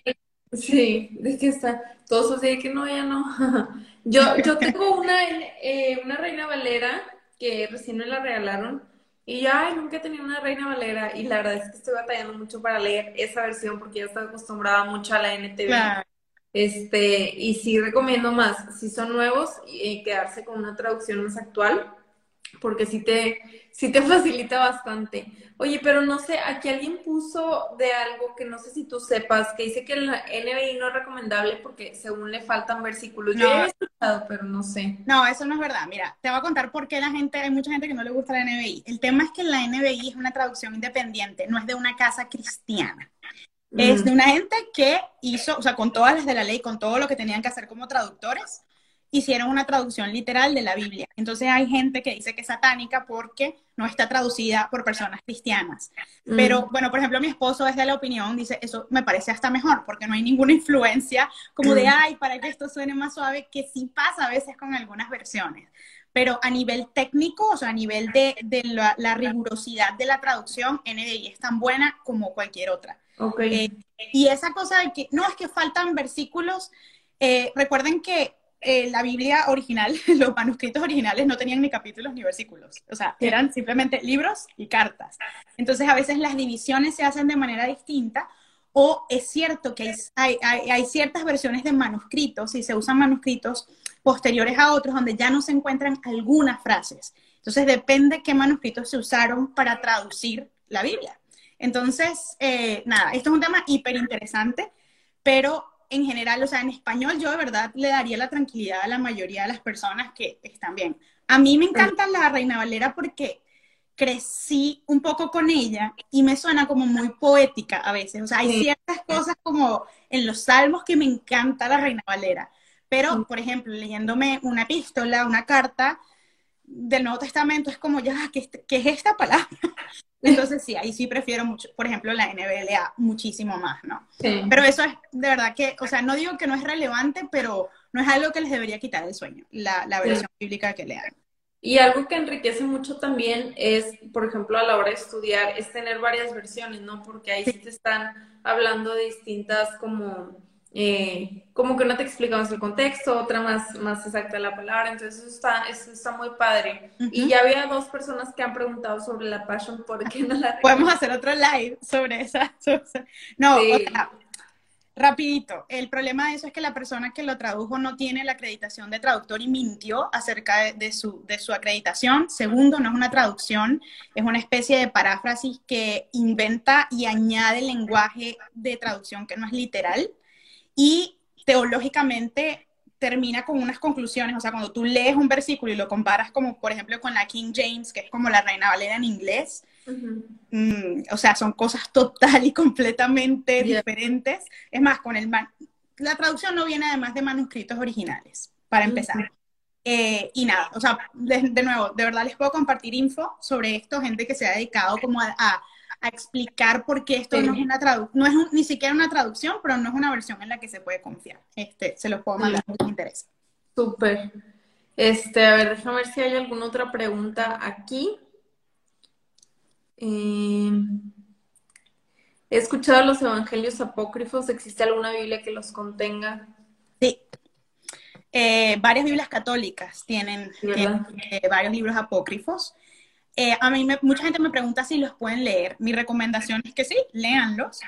sí, es que está, todos así que no, ya no. yo, yo tengo una, eh, una Reina Valera que recién me la regalaron Y ya, ay, nunca he tenido una Reina Valera y la verdad es que estoy batallando mucho para leer esa versión porque ya estoy acostumbrada mucho a la NTV. Este, y sí recomiendo más, si son nuevos, y quedarse con una traducción más actual, porque sí te, sí te facilita bastante. Oye, pero no sé, aquí alguien puso de algo que no sé si tú sepas, que dice que el NBI no es recomendable porque según le faltan versículos. Yo he escuchado, pero no sé. No, eso no es verdad. Mira, te voy a contar por qué la gente, hay mucha gente que no le gusta la NBI. El tema es que la NBI es una traducción independiente, no es de una casa cristiana. Es de una gente que hizo, o sea, con todas las de la ley, con todo lo que tenían que hacer como traductores, hicieron una traducción literal de la Biblia. Entonces hay gente que dice que es satánica porque no está traducida por personas cristianas. Mm. Pero bueno, por ejemplo, mi esposo es de la opinión, dice, eso me parece hasta mejor porque no hay ninguna influencia como de, mm. ay, para que esto suene más suave, que sí pasa a veces con algunas versiones. Pero a nivel técnico, o sea, a nivel de, la, rigurosidad de la traducción, NDI es tan buena como cualquier otra. Okay. Eh, y esa cosa de que, no, es que faltan versículos, eh, recuerden que eh, la Biblia original, los manuscritos originales no tenían ni capítulos ni versículos, o sea, eran simplemente libros y cartas. Entonces a veces las divisiones se hacen de manera distinta o es cierto que hay, hay, ciertas versiones de manuscritos y se usan manuscritos posteriores a otros donde ya no se encuentran algunas frases. Entonces depende qué manuscritos se usaron para traducir la Biblia. Entonces, eh, nada, esto es un tema hiper interesante, pero en general, o sea, en español yo de verdad le daría la tranquilidad a la mayoría de las personas que están bien. A mí me encanta la Reina Valera porque crecí un poco con ella y me suena como muy poética a veces. O sea, hay ciertas cosas como en los salmos que me encanta la Reina Valera. Pero, por ejemplo, leyéndome una epístola, una carta del Nuevo Testamento, es como, ya, ¿qué, qué es esta palabra? Entonces sí, ahí sí prefiero mucho, por ejemplo, la NBLA muchísimo más, ¿no? Pero eso es de verdad que, o sea, no digo que no es relevante, pero no es algo que les debería quitar el sueño, la, versión bíblica que lean. Y algo que enriquece mucho también es, por ejemplo, a la hora de estudiar, es tener varias versiones, ¿no? Porque ahí sí te están hablando de distintas como eh, como que no te explicamos el contexto, otra más, más exacta la palabra, entonces eso está, eso está muy padre. Y ya había dos personas que han preguntado sobre la Passion, ¿por qué no la Podemos hacer otro live sobre esa. No, rapidito, el problema de eso es que la persona que lo tradujo no tiene la acreditación de traductor y mintió acerca de, su, de su acreditación. Segundo, no es una traducción, es una especie de paráfrasis que inventa y añade lenguaje de traducción que no es literal y teológicamente termina con unas conclusiones, o sea, cuando tú lees un versículo y lo comparas como, por ejemplo, con la King James, que es como la Reina Valera en inglés, mm, o sea, son cosas total y completamente diferentes. Es más, con el la traducción no viene además de manuscritos originales, para empezar. Eh, y nada, o sea, de, nuevo, de verdad les puedo compartir info sobre esto, gente que se ha dedicado como a a explicar por qué esto no es una traducción, no es ni siquiera una traducción, pero no es una versión en la que se puede confiar. Este, se los puedo mandar, mucho interés. Súper. Este, a ver, déjame ver si hay alguna otra pregunta aquí. Eh, he escuchado los evangelios apócrifos. ¿Existe alguna Biblia que los contenga? Sí. Eh, varias Biblias católicas tienen, eh, varios libros apócrifos. Eh, a mí mucha gente me pregunta si los pueden leer. Mi recomendación es que sí, léanlos,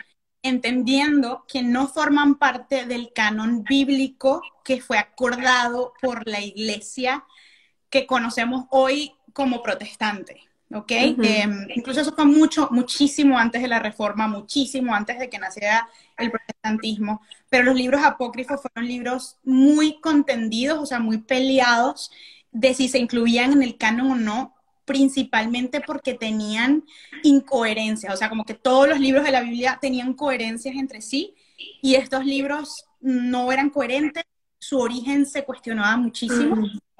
entendiendo que no forman parte del canon bíblico que fue acordado por la iglesia que conocemos hoy como protestante. ¿ok? Em, incluso eso fue mucho, muchísimo antes de la reforma, muchísimo antes de que naciera el protestantismo, pero los libros apócrifos fueron libros muy contendidos, o sea, muy peleados de si se incluían en el canon o no, principalmente porque tenían incoherencias, o sea, como que todos los libros de la Biblia tenían coherencias entre sí y estos libros no eran coherentes, su origen se cuestionaba muchísimo.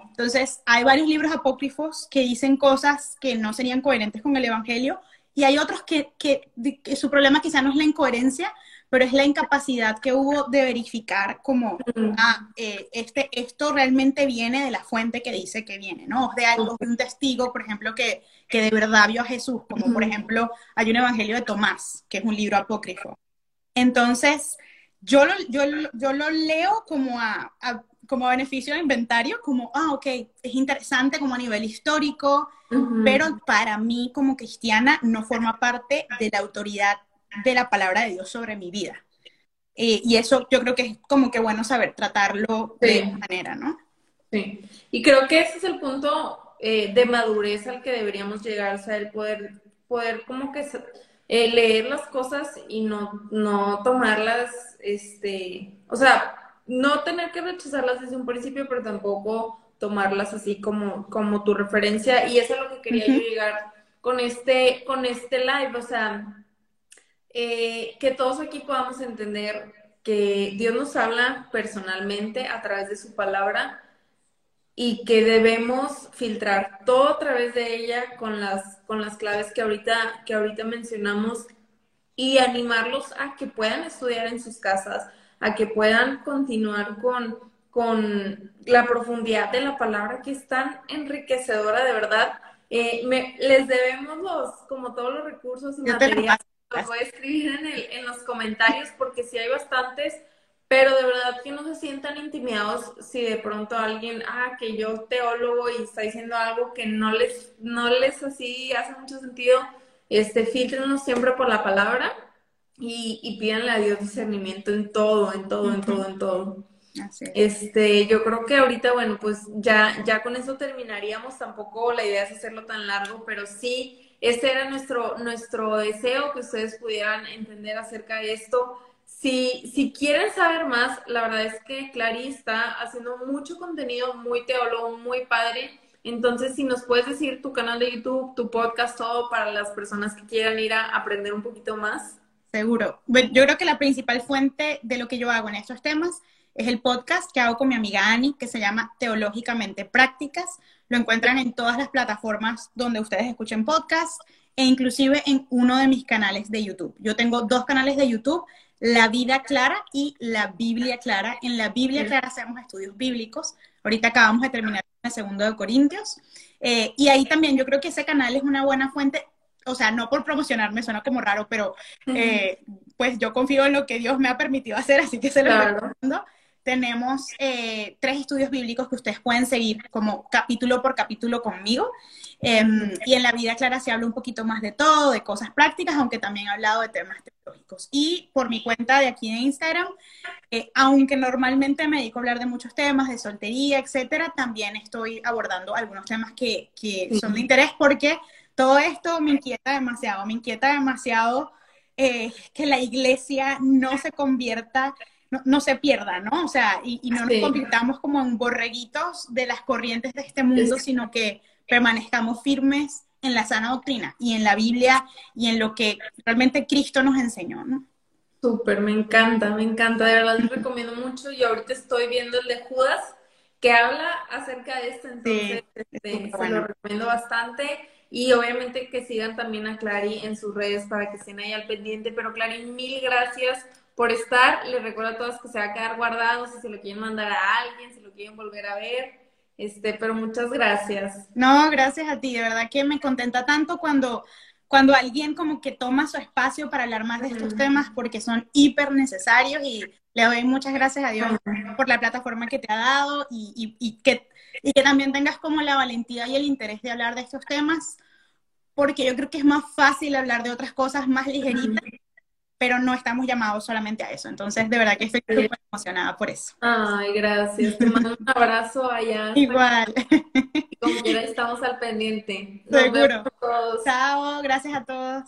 Entonces, hay varios libros apócrifos que dicen cosas que no serían coherentes con el Evangelio y hay otros que, que, que su problema quizá no es la incoherencia, pero es la incapacidad que hubo de verificar como, ah, eh, este, esto realmente viene de la fuente que dice que viene, ¿no? de algo, de un testigo, por ejemplo, que, que de verdad vio a Jesús, como por ejemplo, hay un Evangelio de Tomás, que es un libro apócrifo. Entonces, yo lo, yo, yo lo leo como a, como beneficio de inventario, como, ah, ok, es interesante como a nivel histórico, pero para mí como cristiana no forma parte de la autoridad de la palabra de Dios sobre mi vida. Eh, y eso yo creo que es como que bueno saber tratarlo de esa manera, ¿no? Sí, y creo que ese es el punto eh, de madurez al que deberíamos llegar, o sea, el poder, poder como que eh, leer las cosas y no, no tomarlas, este, o sea, no tener que rechazarlas desde un principio, pero tampoco tomarlas así como, como tu referencia. Y eso es lo que quería yo llegar con este, con este live. O sea, eh, que todos aquí podamos entender que Dios nos habla personalmente a través de su palabra y que debemos filtrar todo a través de ella con las, con las claves que ahorita, que ahorita mencionamos y animarlos a que puedan estudiar en sus casas, a que puedan continuar con, con la profundidad de la palabra que es tan enriquecedora de verdad. Eh, les debemos los, como todos los recursos y materiales, los voy a escribir en, el, en los comentarios porque si hay bastantes, pero de verdad que no se sientan intimidados si de pronto alguien, ah, que yo teólogo y está diciendo algo que no les, no les así hace mucho sentido, este, filtrenos siempre por la palabra y, y pídanle a Dios discernimiento en todo, en todo, en todo, en todo. Este, yo creo que ahorita, bueno, pues ya, ya con eso terminaríamos. Tampoco la idea es hacerlo tan largo, pero sí, ese era nuestro, nuestro deseo, que ustedes pudieran entender acerca de esto. Si, si quieren saber más, la verdad es que Clary está haciendo mucho contenido muy teólogo, muy padre. Entonces, si nos puedes decir tu canal de YouTube, tu podcast, todo para las personas que quieran ir a aprender un poquito más. Seguro. yo creo que la principal fuente de lo que yo hago en estos temas es el podcast que hago con mi amiga Ani, que se llama Teológicamente Prácticas. Lo encuentran en todas las plataformas donde ustedes escuchen podcast e inclusive en uno de mis canales de YouTube. Yo tengo dos canales de YouTube, La Vida Clara y La Biblia Clara. En La Biblia Clara hacemos estudios bíblicos. Ahorita acabamos de terminar el segundo de Corintios. Eh, y ahí también yo creo que ese canal es una buena fuente o sea, no por promocionarme, suena como raro, pero eh, pues yo confío en lo que Dios me ha permitido hacer, así que se lo recomiendo. Tenemos eh, tres estudios bíblicos que ustedes pueden seguir como capítulo por capítulo conmigo. Em, y en la vida clara se habla un poquito más de todo, de cosas prácticas, aunque también he hablado de temas teológicos. Y por mi cuenta de aquí en Instagram, eh, aunque normalmente me dedico a hablar de muchos temas, de soltería, etcétera, también estoy abordando algunos temas que, que son de interés porque todo esto me inquieta demasiado, me inquieta demasiado eh, que la iglesia no se convierta, no, se pierda, ¿no? O sea, y, no nos convirtamos como en borreguitos de las corrientes de este mundo, sino que permanezcamos firmes en la sana doctrina y en la Biblia y en lo que realmente Cristo nos enseñó, ¿no? Súper, me encanta, me encanta, de verdad les recomiendo mucho. y ahorita estoy viendo el de Judas, que habla acerca de esto, entonces este, se lo recomiendo bastante. Y obviamente que sigan también a Clary en sus redes para que estén ahí al pendiente. Pero Clary, mil gracias por estar. Les recuerdo a todos que se va a quedar guardado si se lo quieren mandar a alguien, si lo quieren volver a ver. Este, pero muchas gracias. No, gracias a ti. De verdad que me contenta tanto cuando, cuando alguien como que toma su espacio para hablar más de estos temas porque son hiper necesarios y le doy muchas gracias a Dios por la plataforma que te ha dado y, y, que, y que también tengas como la valentía y el interés de hablar de estos temas, porque yo creo que es más fácil hablar de otras cosas más ligeritas, pero no estamos llamados solamente a eso. Entonces, de verdad que estoy súper emocionada por eso. Ay, gracias. Te mando un abrazo allá. Igual. como quiera, estamos al pendiente. Seguro. Chao, gracias a todos.